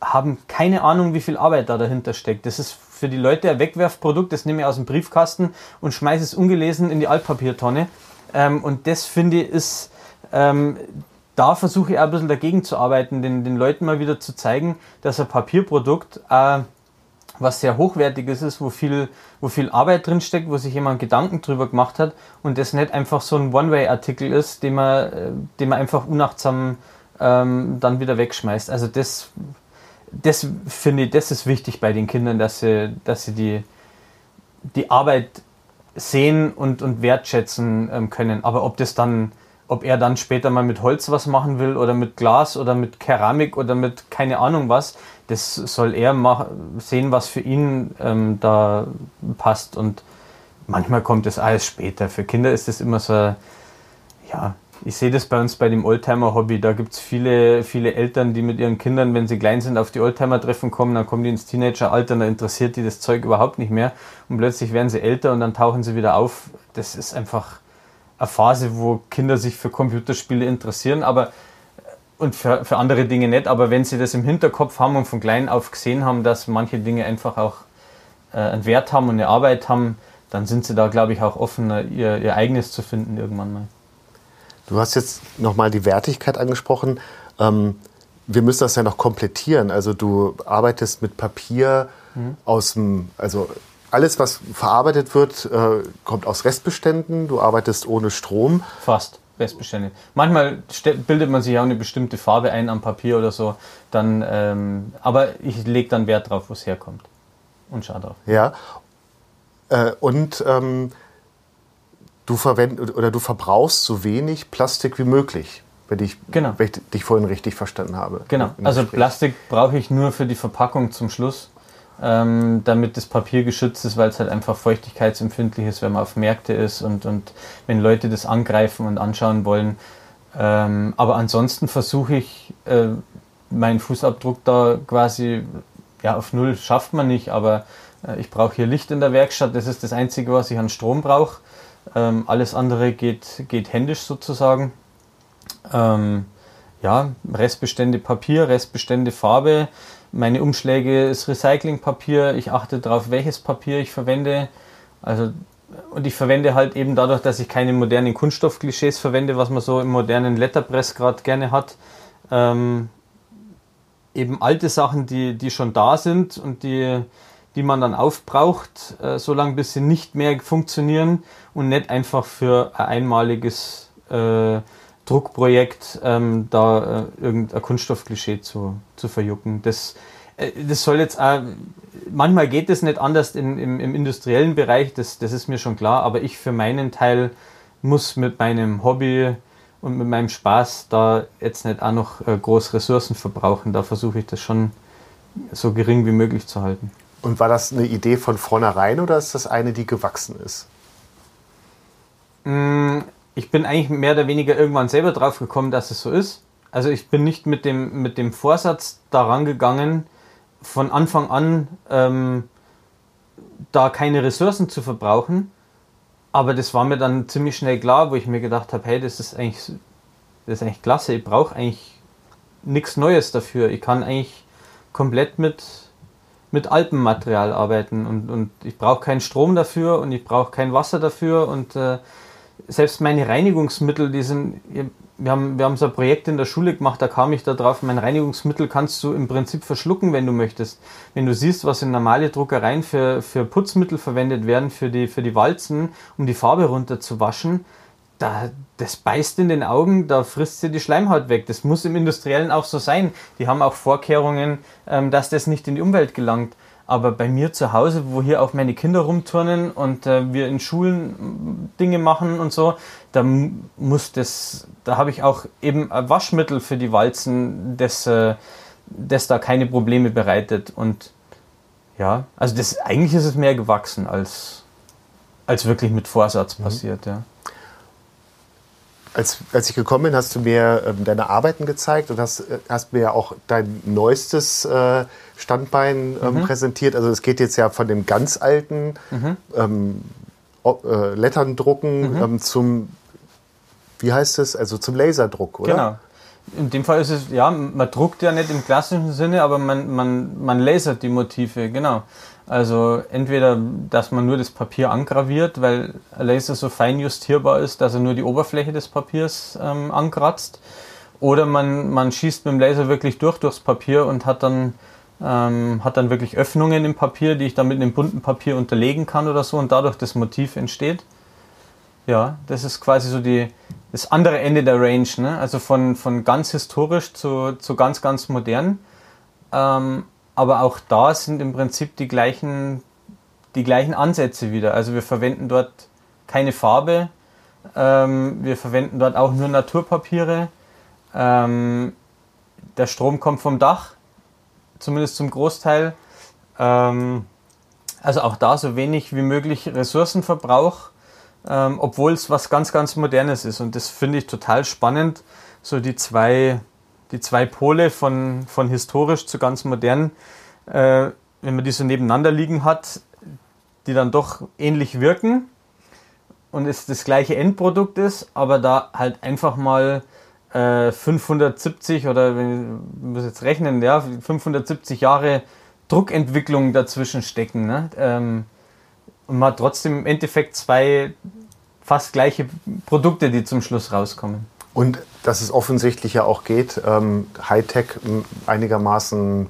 haben keine Ahnung, wie viel Arbeit da dahinter steckt. Das ist für die Leute ein Wegwerfprodukt, das nehme ich aus dem Briefkasten und schmeiße es ungelesen in die Altpapiertonne. Ähm, und das finde ich ist, ähm, da versuche ich auch ein bisschen dagegen zu arbeiten, den, den Leuten mal wieder zu zeigen, dass ein Papierprodukt äh, was sehr hochwertiges ist, wo viel, wo viel Arbeit drinsteckt, wo sich jemand Gedanken drüber gemacht hat und das nicht einfach so ein One-Way-Artikel ist, den man, äh, den man einfach unachtsam ähm, dann wieder wegschmeißt. Also das, das finde ich, das ist wichtig bei den Kindern, dass sie, dass sie die, die Arbeit sehen und, und wertschätzen ähm, können. Aber ob das dann ob er dann später mal mit Holz was machen will oder mit Glas oder mit Keramik oder mit keine Ahnung was, das soll er sehen, was für ihn ähm, da passt. Und manchmal kommt das alles später. Für Kinder ist das immer so, ja, ich sehe das bei uns bei dem Oldtimer-Hobby. Da gibt es viele, viele Eltern, die mit ihren Kindern, wenn sie klein sind, auf die Oldtimer-Treffen kommen, dann kommen die ins Teenageralter und da interessiert die das Zeug überhaupt nicht mehr. Und plötzlich werden sie älter und dann tauchen sie wieder auf. Das ist einfach eine Phase, wo Kinder sich für Computerspiele interessieren, aber und für, für andere Dinge nicht, aber wenn sie das im Hinterkopf haben und von klein auf gesehen haben, dass manche Dinge einfach auch äh, einen Wert haben und eine Arbeit haben, dann sind sie da, glaube ich, auch offen, ihr, ihr eigenes zu finden irgendwann mal. Du hast jetzt nochmal die Wertigkeit angesprochen. Ähm, wir müssen das ja noch komplettieren. Also du arbeitest mit Papier mhm. aus dem, also alles, was verarbeitet wird, äh, kommt aus Restbeständen. Du arbeitest ohne Strom. Fast. Restbestände. Manchmal bildet man sich auch eine bestimmte Farbe ein am Papier oder so. Dann, ähm, aber ich lege dann Wert drauf, wo es herkommt. Und schau drauf. Ja. Äh, und ähm, du verwend oder du verbrauchst so wenig Plastik wie möglich, wenn ich, genau. wenn ich dich vorhin richtig verstanden habe. Genau. Also Plastik brauche ich nur für die Verpackung zum Schluss, ähm, damit das Papier geschützt ist, weil es halt einfach feuchtigkeitsempfindlich ist, wenn man auf Märkte ist und, und wenn Leute das angreifen und anschauen wollen. Ähm, aber ansonsten versuche ich äh, meinen Fußabdruck da quasi ja, auf Null schafft man nicht, aber äh, ich brauche hier Licht in der Werkstatt. Das ist das Einzige, was ich an Strom brauche. Ähm, alles andere geht, geht händisch sozusagen. Ähm, ja, Restbestände Papier, Restbestände Farbe. Meine Umschläge ist Recyclingpapier. Ich achte darauf, welches Papier ich verwende. Also, und ich verwende halt eben dadurch, dass ich keine modernen Kunststoffklischees verwende, was man so im modernen Letterpress gerade gerne hat. Ähm, eben alte Sachen, die, die schon da sind und die, die man dann aufbraucht, äh, solange bis sie nicht mehr funktionieren und nicht einfach für ein einmaliges äh, Druckprojekt ähm, da äh, irgendein Kunststoffklischee zu, zu verjucken. Das, äh, das soll jetzt auch, manchmal geht es nicht anders in, im, im industriellen Bereich, das, das ist mir schon klar, aber ich für meinen Teil muss mit meinem Hobby und mit meinem Spaß da jetzt nicht auch noch äh, groß Ressourcen verbrauchen. Da versuche ich das schon so gering wie möglich zu halten. Und war das eine Idee von vornherein oder ist das eine, die gewachsen ist? Mm, ich bin eigentlich mehr oder weniger irgendwann selber drauf gekommen, dass es so ist. Also ich bin nicht mit dem, mit dem Vorsatz daran gegangen, von Anfang an ähm, da keine Ressourcen zu verbrauchen, aber das war mir dann ziemlich schnell klar, wo ich mir gedacht habe, hey, das ist eigentlich, das ist eigentlich klasse, ich brauche eigentlich nichts Neues dafür. Ich kann eigentlich komplett mit, mit Alpenmaterial arbeiten und, und ich brauche keinen Strom dafür und ich brauche kein Wasser dafür und äh, selbst meine Reinigungsmittel, die sind, wir haben, wir haben so ein Projekt in der Schule gemacht, da kam ich da drauf, mein Reinigungsmittel kannst du im Prinzip verschlucken, wenn du möchtest. Wenn du siehst, was in normale Druckereien für, für Putzmittel verwendet werden, für die, für die Walzen, um die Farbe runterzuwaschen, da, das beißt in den Augen, da frisst sie die Schleimhaut weg. Das muss im Industriellen auch so sein. Die haben auch Vorkehrungen, ähm, dass das nicht in die Umwelt gelangt. Aber bei mir zu Hause, wo hier auch meine Kinder rumturnen und äh, wir in Schulen Dinge machen und so, da muss das, da habe ich auch eben ein Waschmittel für die Walzen, das, äh, das da keine Probleme bereitet. Und ja, also das eigentlich ist es mehr gewachsen als, als wirklich mit Vorsatz mhm. passiert, ja als, als ich gekommen bin, hast du mir ähm, deine Arbeiten gezeigt und hast, äh, hast mir ja auch dein neuestes äh, Standbein ähm, mhm. präsentiert. Also es geht jetzt ja von dem ganz alten mhm. ähm, äh, Letterndrucken mhm. ähm, zum, wie heißt es, also zum Laserdruck, oder? Genau. In dem Fall ist es, ja, man druckt ja nicht im klassischen Sinne, aber man, man, man lasert die Motive, genau. Also entweder, dass man nur das Papier angraviert, weil Laser so fein justierbar ist, dass er nur die Oberfläche des Papiers ähm, ankratzt. Oder man, man schießt mit dem Laser wirklich durch durchs Papier und hat dann, ähm, hat dann wirklich Öffnungen im Papier, die ich dann mit einem bunten Papier unterlegen kann oder so und dadurch das Motiv entsteht. Ja, das ist quasi so die, das andere Ende der Range, ne? also von, von ganz historisch zu, zu ganz, ganz modern. Ähm, aber auch da sind im Prinzip die gleichen, die gleichen Ansätze wieder. Also wir verwenden dort keine Farbe, ähm, wir verwenden dort auch nur Naturpapiere. Ähm, der Strom kommt vom Dach, zumindest zum Großteil. Ähm, also auch da so wenig wie möglich Ressourcenverbrauch, ähm, obwohl es was ganz, ganz Modernes ist. Und das finde ich total spannend, so die zwei die zwei Pole von, von historisch zu ganz modern, äh, wenn man die so nebeneinander liegen hat, die dann doch ähnlich wirken und es das gleiche Endprodukt ist, aber da halt einfach mal äh, 570 oder wenn ich muss jetzt rechnen, ja, 570 Jahre Druckentwicklung dazwischen stecken. Ne? Ähm, und man hat trotzdem im Endeffekt zwei fast gleiche Produkte, die zum Schluss rauskommen. Und dass es offensichtlich ja auch geht, ähm, Hightech einigermaßen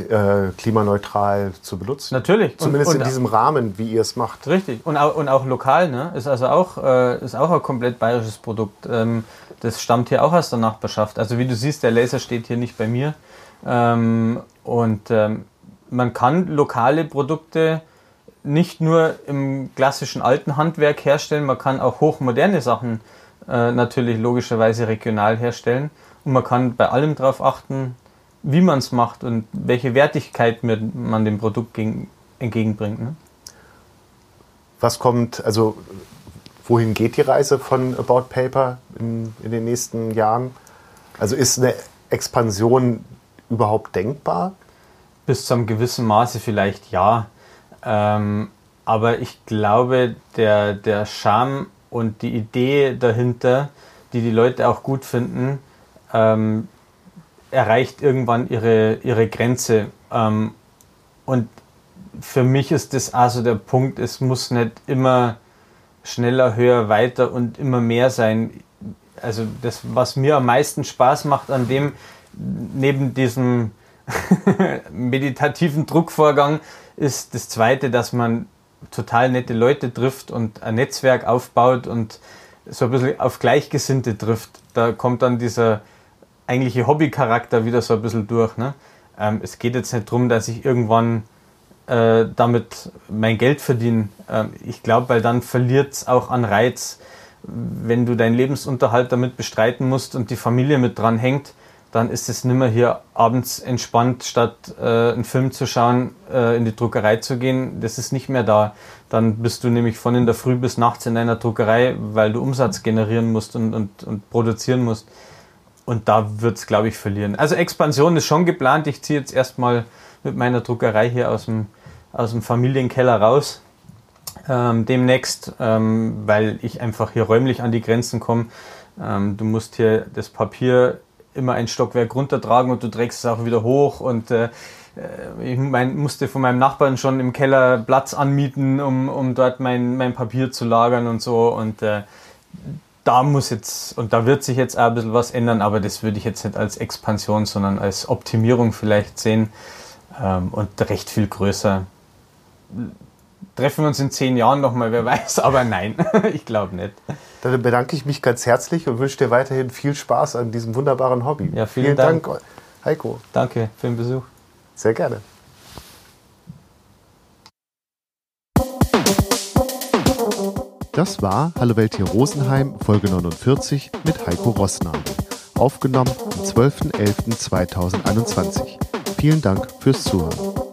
äh, klimaneutral zu benutzen. Natürlich. Zumindest und, und in diesem Rahmen, wie ihr es macht. Richtig. Und auch, und auch lokal, ne? Ist also auch, äh, ist auch ein komplett bayerisches Produkt. Ähm, das stammt hier auch aus der Nachbarschaft. Also wie du siehst, der Laser steht hier nicht bei mir. Ähm, und ähm, man kann lokale Produkte nicht nur im klassischen alten Handwerk herstellen, man kann auch hochmoderne Sachen äh, natürlich logischerweise regional herstellen. Und man kann bei allem darauf achten, wie man es macht und welche Wertigkeit man dem Produkt gegen, entgegenbringt. Ne? Was kommt, also wohin geht die Reise von About Paper in, in den nächsten Jahren? Also ist eine Expansion überhaupt denkbar? Bis zu einem gewissen Maße vielleicht ja. Ähm, aber ich glaube, der, der Charme und die Idee dahinter, die die Leute auch gut finden, ähm, erreicht irgendwann ihre, ihre Grenze. Ähm, und für mich ist das also der Punkt, es muss nicht immer schneller, höher, weiter und immer mehr sein. Also das, was mir am meisten Spaß macht an dem, neben diesem meditativen Druckvorgang, ist das Zweite, dass man total nette Leute trifft und ein Netzwerk aufbaut und so ein bisschen auf Gleichgesinnte trifft. Da kommt dann dieser eigentliche Hobbycharakter wieder so ein bisschen durch. Ne? Ähm, es geht jetzt nicht darum, dass ich irgendwann äh, damit mein Geld verdiene. Ähm, ich glaube, weil dann verliert es auch an Reiz, wenn du deinen Lebensunterhalt damit bestreiten musst und die Familie mit dran hängt, dann ist es nimmer hier abends entspannt, statt äh, einen Film zu schauen, äh, in die Druckerei zu gehen. Das ist nicht mehr da. Dann bist du nämlich von in der Früh bis nachts in einer Druckerei, weil du Umsatz generieren musst und, und, und produzieren musst. Und da wird es, glaube ich, verlieren. Also Expansion ist schon geplant. Ich ziehe jetzt erstmal mit meiner Druckerei hier aus dem, aus dem Familienkeller raus. Ähm, demnächst, ähm, weil ich einfach hier räumlich an die Grenzen komme. Ähm, du musst hier das Papier immer ein Stockwerk runtertragen und du trägst es auch wieder hoch und äh, äh, ich mein, musste von meinem Nachbarn schon im Keller Platz anmieten, um, um dort mein, mein Papier zu lagern und so und äh, da muss jetzt und da wird sich jetzt auch ein bisschen was ändern, aber das würde ich jetzt nicht als Expansion, sondern als Optimierung vielleicht sehen ähm, und recht viel größer. Treffen wir uns in zehn Jahren nochmal, wer weiß, aber nein, ich glaube nicht. Dann bedanke ich mich ganz herzlich und wünsche dir weiterhin viel Spaß an diesem wunderbaren Hobby. Ja, vielen, vielen Dank. Dank, Heiko. Danke für den Besuch. Sehr gerne. Das war Hallo Welt hier Rosenheim, Folge 49 mit Heiko Rossnagel. Aufgenommen am 12.11.2021. Vielen Dank fürs Zuhören.